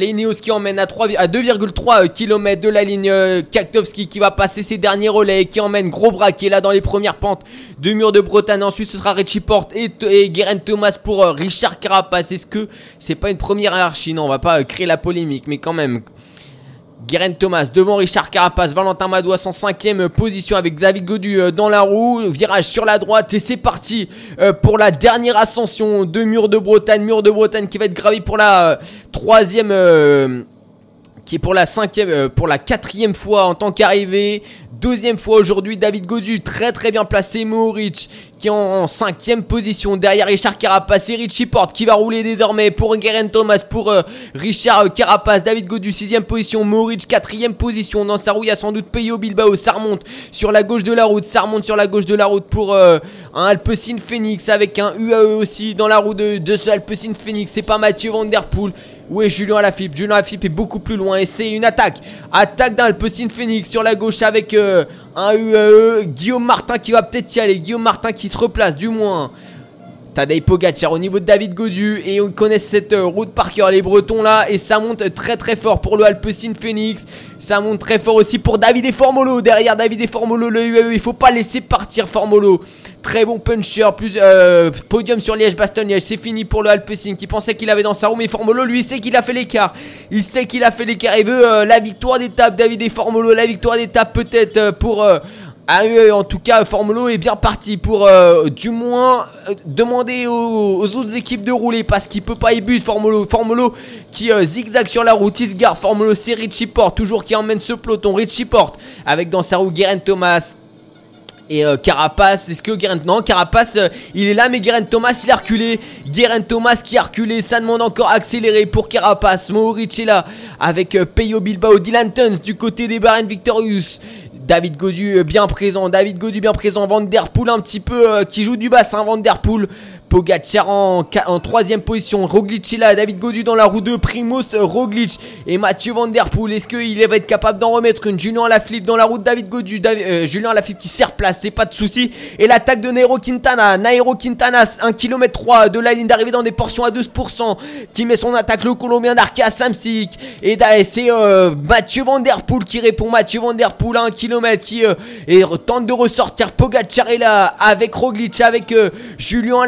Les qui emmène à, 3 à 2,3 km de la ligne euh, Kaktovski qui va passer ses derniers relais qui emmène Gros Bras qui est là dans les premières pentes de mur de Bretagne. Ensuite ce sera Richie Porte et, et Guerin Thomas pour euh, Richard Carapace. Est-ce que c'est pas une première hiérarchie Non, on va pas euh, créer la polémique, mais quand même. Guerin Thomas devant Richard Carapace, Valentin Madouas en cinquième position avec David Godu euh, dans la roue, virage sur la droite et c'est parti euh, pour la dernière ascension de Mur de Bretagne, Mur de Bretagne qui va être gravi pour la euh, troisième qui est pour la cinquième, pour la quatrième fois en tant qu'arrivée. Deuxième fois aujourd'hui, David Godu, très très bien placé. Mohoric qui est en, cinquième position derrière Richard Carapace et Richie Porte qui va rouler désormais pour Guerin Thomas, pour euh, Richard Carapace, David Godu, sixième position. Mohoric, quatrième position. Dans sa roue, il y a sans doute Peyo Bilbao. Ça remonte sur la gauche de la route. Ça remonte sur la gauche de la route pour euh, un Alpecin Phoenix avec un UAE aussi dans la roue de, de ce Alpecin Phoenix. C'est pas Mathieu Van Der Poel. Où est Julien Alaphilippe Julien Alaphilippe est beaucoup plus loin et c'est une attaque. Attaque d'un Alpecin Phoenix sur la gauche avec euh, un UAE. Guillaume Martin qui va peut-être y aller. Guillaume Martin qui se replace du moins. Tadej Pogacar au niveau de David Godu et on connaît cette euh, route par cœur les Bretons là et ça monte très très fort pour le Alpecin Phoenix. Ça monte très fort aussi pour David et Formolo. Derrière David et Formolo le UAE il faut pas laisser partir Formolo. Très bon puncher plus euh, podium sur Liège Bastogne c'est fini pour le Alpecin qui pensait qu'il avait dans sa roue mais Formolo lui sait qu'il a fait l'écart. Il sait qu'il a fait l'écart il veut euh, la victoire d'étape David et Formolo la victoire d'étape peut-être pour ah oui, en tout cas, Formolo est bien parti pour euh, du moins euh, demander aux, autres équipes de rouler parce qu'il peut pas y but Formolo. Formolo qui euh, zigzag sur la route, il se gare. Formolo c'est Richie Porte, toujours qui emmène ce peloton. Richie Porte avec dans sa roue Guerin Thomas. Et Carapace, est-ce que Guerin... Non, Carapace, il est là, mais Guerin Thomas, il a reculé. Guerin Thomas qui a reculé, ça demande encore accélérer pour Carapace. Mohoric est là, avec Peyo Bilbao, Dylan Tuns du côté des Baren Victorious. David Godu euh, bien présent, David Godu bien présent, Van Der Poel un petit peu euh, qui joue du bassin, Van Der Poel Pogacar en, troisième position. Roglic est là. David Godu dans la roue 2. Primoz Roglic et Mathieu Van Der Poel. Est-ce qu'il va être capable d'en remettre une? Julien Lafilippe dans la roue de David Godu. David, euh, Julien qui sert place. C'est pas de souci. Et l'attaque de Nairo Quintana. Nairo Quintana, 1 km 3 de la ligne d'arrivée dans des portions à 12%. Qui met son attaque. Le Colombien d'Arkea Samsic. Et c'est euh, Mathieu Van Der Poel qui répond. Mathieu Van Der Poel à 1 km qui euh, et tente de ressortir. Pogacar est là avec Roglic, avec Julien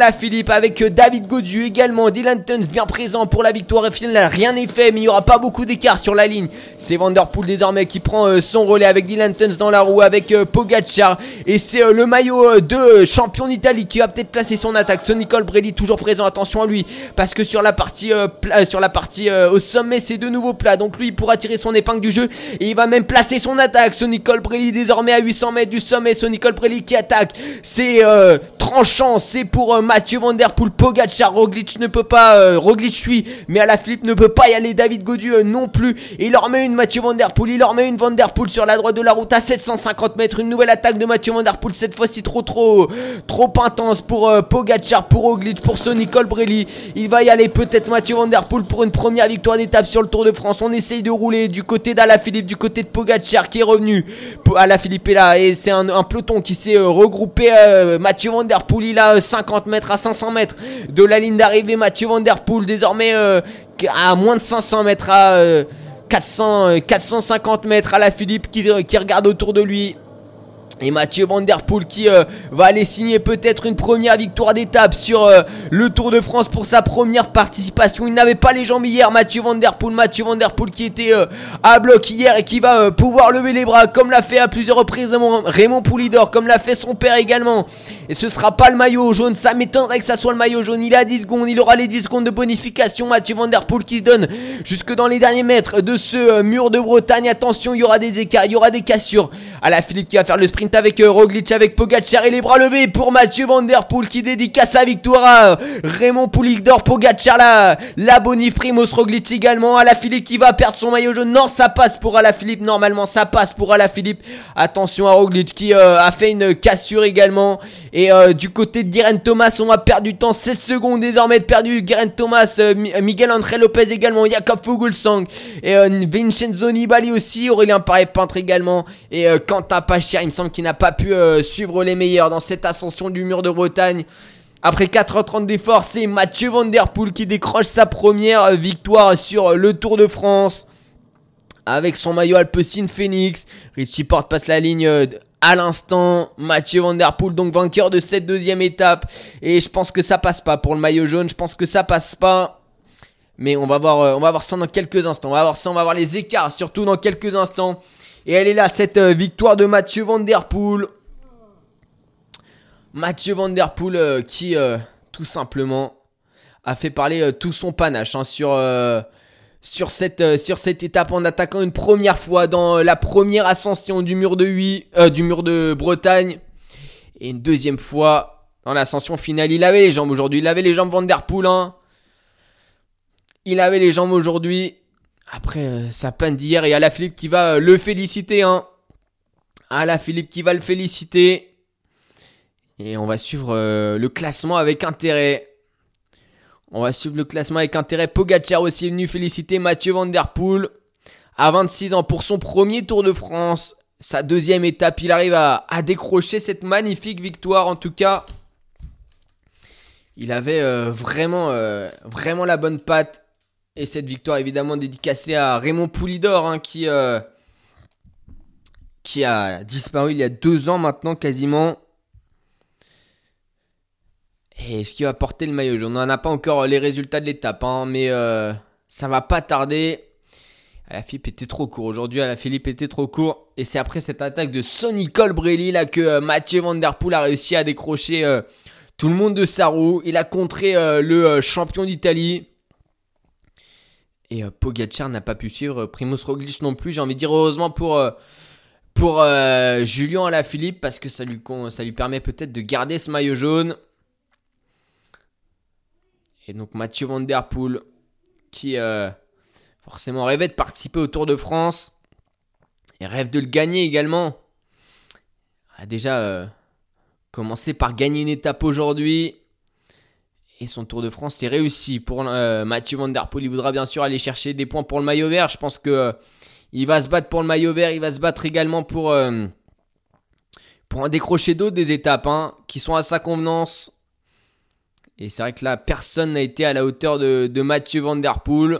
Avec euh, David Godu également. Dylan Tuns bien présent pour la victoire. Et finalement, rien n'est fait, mais il n'y aura pas beaucoup d'écart sur la ligne. C'est Vanderpool désormais qui prend euh, son relais avec Dylan Tuns dans la roue, avec euh, Pogacar. Et c'est le maillot de champion d'Italie qui va peut-être placer son attaque. Sonny Colbrelli toujours présent. Attention à lui, parce que sur la partie, au sommet, c'est de nouveau plat. Donc lui, il pourra tirer son épingle du jeu. Et il va même placer son attaque. Sonny Colbrelli désormais à 800 mètres du sommet. Sonny Colbrelli qui attaque. C'est tranchant. C'est pour Mathieu Van Der Poel, Pogacar, Roglic ne peut pas, euh, Roglic suit, mais à la Philippe ne peut pas y aller, David Godieu euh, non plus, il leur met une Mathieu Van il leur met une Van sur la droite de la route à 750 mètres, une nouvelle attaque de Mathieu Van cette fois-ci trop trop, trop intense pour euh, Pogacar, pour Roglic, pour Sonny Colbrelli, il va y aller peut-être Mathieu Van pour une première victoire d'étape sur le Tour de France, on essaye de rouler du côté Philippe, du côté de Pogacar qui est revenu, Philippe est là, et c'est un, peloton qui s'est regroupé, Mathieu Van Poel il a 50 mètres à 500 mètres de la ligne d'arrivée. Mathieu Van Der Poel désormais euh, à moins de 500 mètres, à 400, 450 euh, mètres à la Philippe qui, qui regarde autour de lui. Et Mathieu Van Der Poel qui euh, va aller signer peut-être une première victoire d'étape sur euh, le Tour de France pour sa première participation. Il n'avait pas les jambes hier, Mathieu Van Der Poel. Mathieu Van Der Poel qui était euh, à bloc hier et qui va pouvoir lever les bras comme l'a fait à plusieurs reprises Raymond Poulidor, comme l'a fait son père également. Et ce sera pas le maillot jaune, ça m'étonnerait que ça soit le maillot jaune. Il a 10 secondes, il aura les 10 secondes de bonification. Mathieu Van Der Poel qui donne jusque dans les derniers mètres de ce mur de Bretagne. Attention, il y aura des écarts, il y aura des cassures. À la Philippe qui va faire le sprint avec euh, Roglic, avec Pogacar et les bras levés pour Mathieu Van Der Poel qui dédicace sa victoire à Raymond Poulidor, Pogacar là, la bonif Primoz Roglic également. À la Philippe qui va perdre son maillot jaune. Non, ça passe pour à la Philippe. Normalement, ça passe pour à la Philippe. Attention à Roglic qui euh, a fait une cassure également. Et euh, du côté de Guerin Thomas, on va perdre du temps. 16 secondes désormais de perdu. Guerin Thomas, Miguel André Lopez également, Jacob Fuglsang et Vincenzo Nibali aussi. Aurélien Paré peintre également. Et Quentin Pachir, il me semble qu'il n'a pas pu euh, suivre les meilleurs dans cette ascension du mur de Bretagne. Après 4h30 d'effort, c'est Mathieu Van Poel qui décroche sa première victoire sur le Tour de France. Avec son maillot Alpecin Phoenix. Richie Porte passe la ligne à l'instant. Mathieu Van Poel, donc vainqueur de cette deuxième étape. Et je pense que ça passe pas pour le maillot jaune. Je pense que ça passe pas. Mais on va voir, euh, on va voir ça dans quelques instants. On va voir ça, on va voir les écarts, surtout dans quelques instants. Et elle est là, cette euh, victoire de Mathieu Van Der Poel. Mathieu Van Der Poel euh, qui, tout simplement, a fait parler tout son panache hein, sur, sur, cette, sur cette étape en attaquant une première fois dans la première ascension du mur de, 8, du mur de Bretagne. Et une deuxième fois dans l'ascension finale. Il avait les jambes aujourd'hui. Il avait les jambes Van Der Poel. Hein. Il avait les jambes aujourd'hui. Après euh, sa peine d'hier, et à la Philippe qui va euh, le féliciter. Hein. À la Philippe qui va le féliciter. Et on va suivre euh, le classement avec intérêt. On va suivre le classement avec intérêt. Pogacar aussi est venu féliciter Mathieu Van Der Poel. À 26 ans pour son premier Tour de France. Sa deuxième étape, il arrive à, à décrocher cette magnifique victoire en tout cas. Il avait vraiment, vraiment la bonne patte. Et cette victoire évidemment dédicacée à Raymond Poulidor hein, qui, euh, qui a disparu il y a deux ans maintenant quasiment. Et ce qui va porter le maillot jaune On n'en a pas encore les résultats de l'étape, hein, mais euh, ça va pas tarder. La Philippe était trop court. Aujourd'hui, la Philippe était trop court. Et c'est après cette attaque de Sonny Colbrelli que euh, Mathieu Van Der Poel a réussi à décrocher tout le monde de sa roue. Il a contré le champion d'Italie. Et euh, Pogacar n'a pas pu suivre. Primoz Roglic non plus. J'ai envie de dire heureusement pour, euh, pour euh, Julien Alaphilippe parce que ça lui, ça lui permet peut-être de garder ce maillot jaune. Et donc Mathieu Van Der Poel qui forcément rêvait de participer au Tour de France et rêve de le gagner également. A déjà commencé par gagner une étape aujourd'hui. Et son Tour de France, c'est réussi pour euh, Mathieu Van Der Poel. Il voudra bien sûr aller chercher des points pour le maillot vert. Je pense que euh, il va se battre pour le maillot vert. Il va se battre également pour, euh, pour en décrocher d'autres des étapes hein, qui sont à sa convenance. Et c'est vrai que là, personne n'a été à la hauteur de, Mathieu Van Der Poel.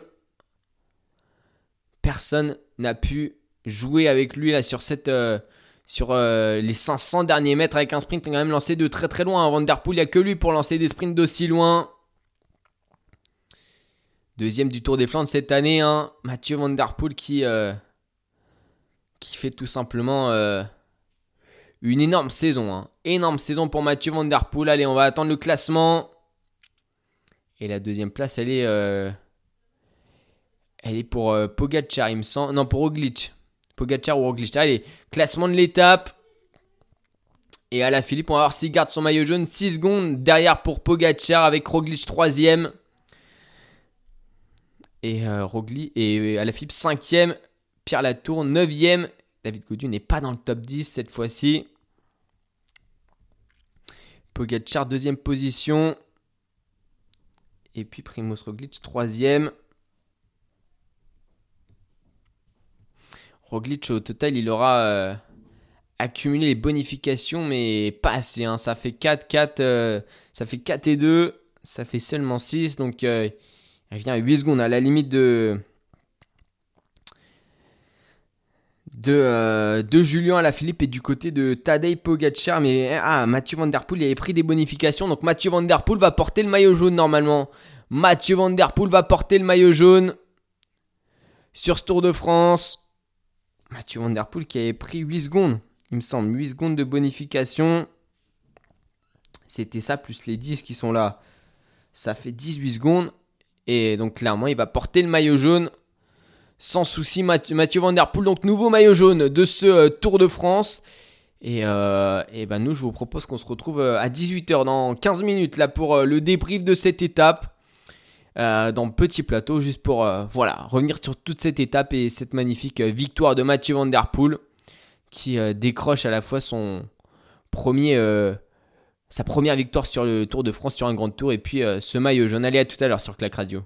Personne n'a pu jouer avec lui là sur cette sur euh, les 500 derniers mètres avec un sprint, quand même lancé de très très loin. Van Der Poel, il n'y a que lui pour lancer des sprints d'aussi loin. Deuxième du Tour des Flandres cette année, hein. Mathieu Van Der Poel qui, euh, fait tout simplement euh, une énorme saison. Hein. Énorme saison pour Mathieu Van Der Poel. Allez, on va attendre le classement. Et la deuxième place, elle est, elle est pour Pogacar, il me semble. Non, pour Roglic. Pogacar ou Roglic. Allez, classement de l'étape. Et la Philippe, on va voir s'il garde son maillot jaune. 6 secondes derrière pour Pogacar avec Roglic 3ème. Et euh, et à la Philippe 5ème. Pierre Latour 9ème. David Gaudu n'est pas dans le top 10 cette fois-ci. Pogacar deuxième position. Et puis Primoz Roglic troisième. Roglic, au total, il aura euh, accumulé les bonifications, mais pas assez. Hein. Ça fait 4, 4, euh, ça fait 4 et 2. Ça fait seulement 6. Donc, euh, il revient à 8 secondes à la limite de. De, de Julien Alaphilippe et du côté de Tadej Pogacar. Mais ah, Mathieu Van Der il avait pris des bonifications. Donc Mathieu Van va porter le maillot jaune normalement. Mathieu Van va porter le maillot jaune sur ce Tour de France. Mathieu Van Der Poel qui avait pris 8 secondes, il me semble, 8 secondes de bonification. C'était ça, plus les 10 qui sont là. Ça fait 18 secondes. Et donc clairement, il va porter le maillot jaune. Sans souci, Mathieu, Van Der Poel. Donc nouveau maillot jaune de ce euh, Tour de France. Et, euh, et ben nous, je vous propose qu'on se retrouve euh, à 18h dans 15 minutes là pour le débrief de cette étape. Euh, dans Petit Plateau, juste pour euh, voilà, revenir sur toute cette étape et cette magnifique euh, victoire de Mathieu Van Der Poel qui décroche à la fois sa première victoire sur le Tour de France sur un grand tour et puis ce maillot jaune. Allez à tout à l'heure sur Clac Radio.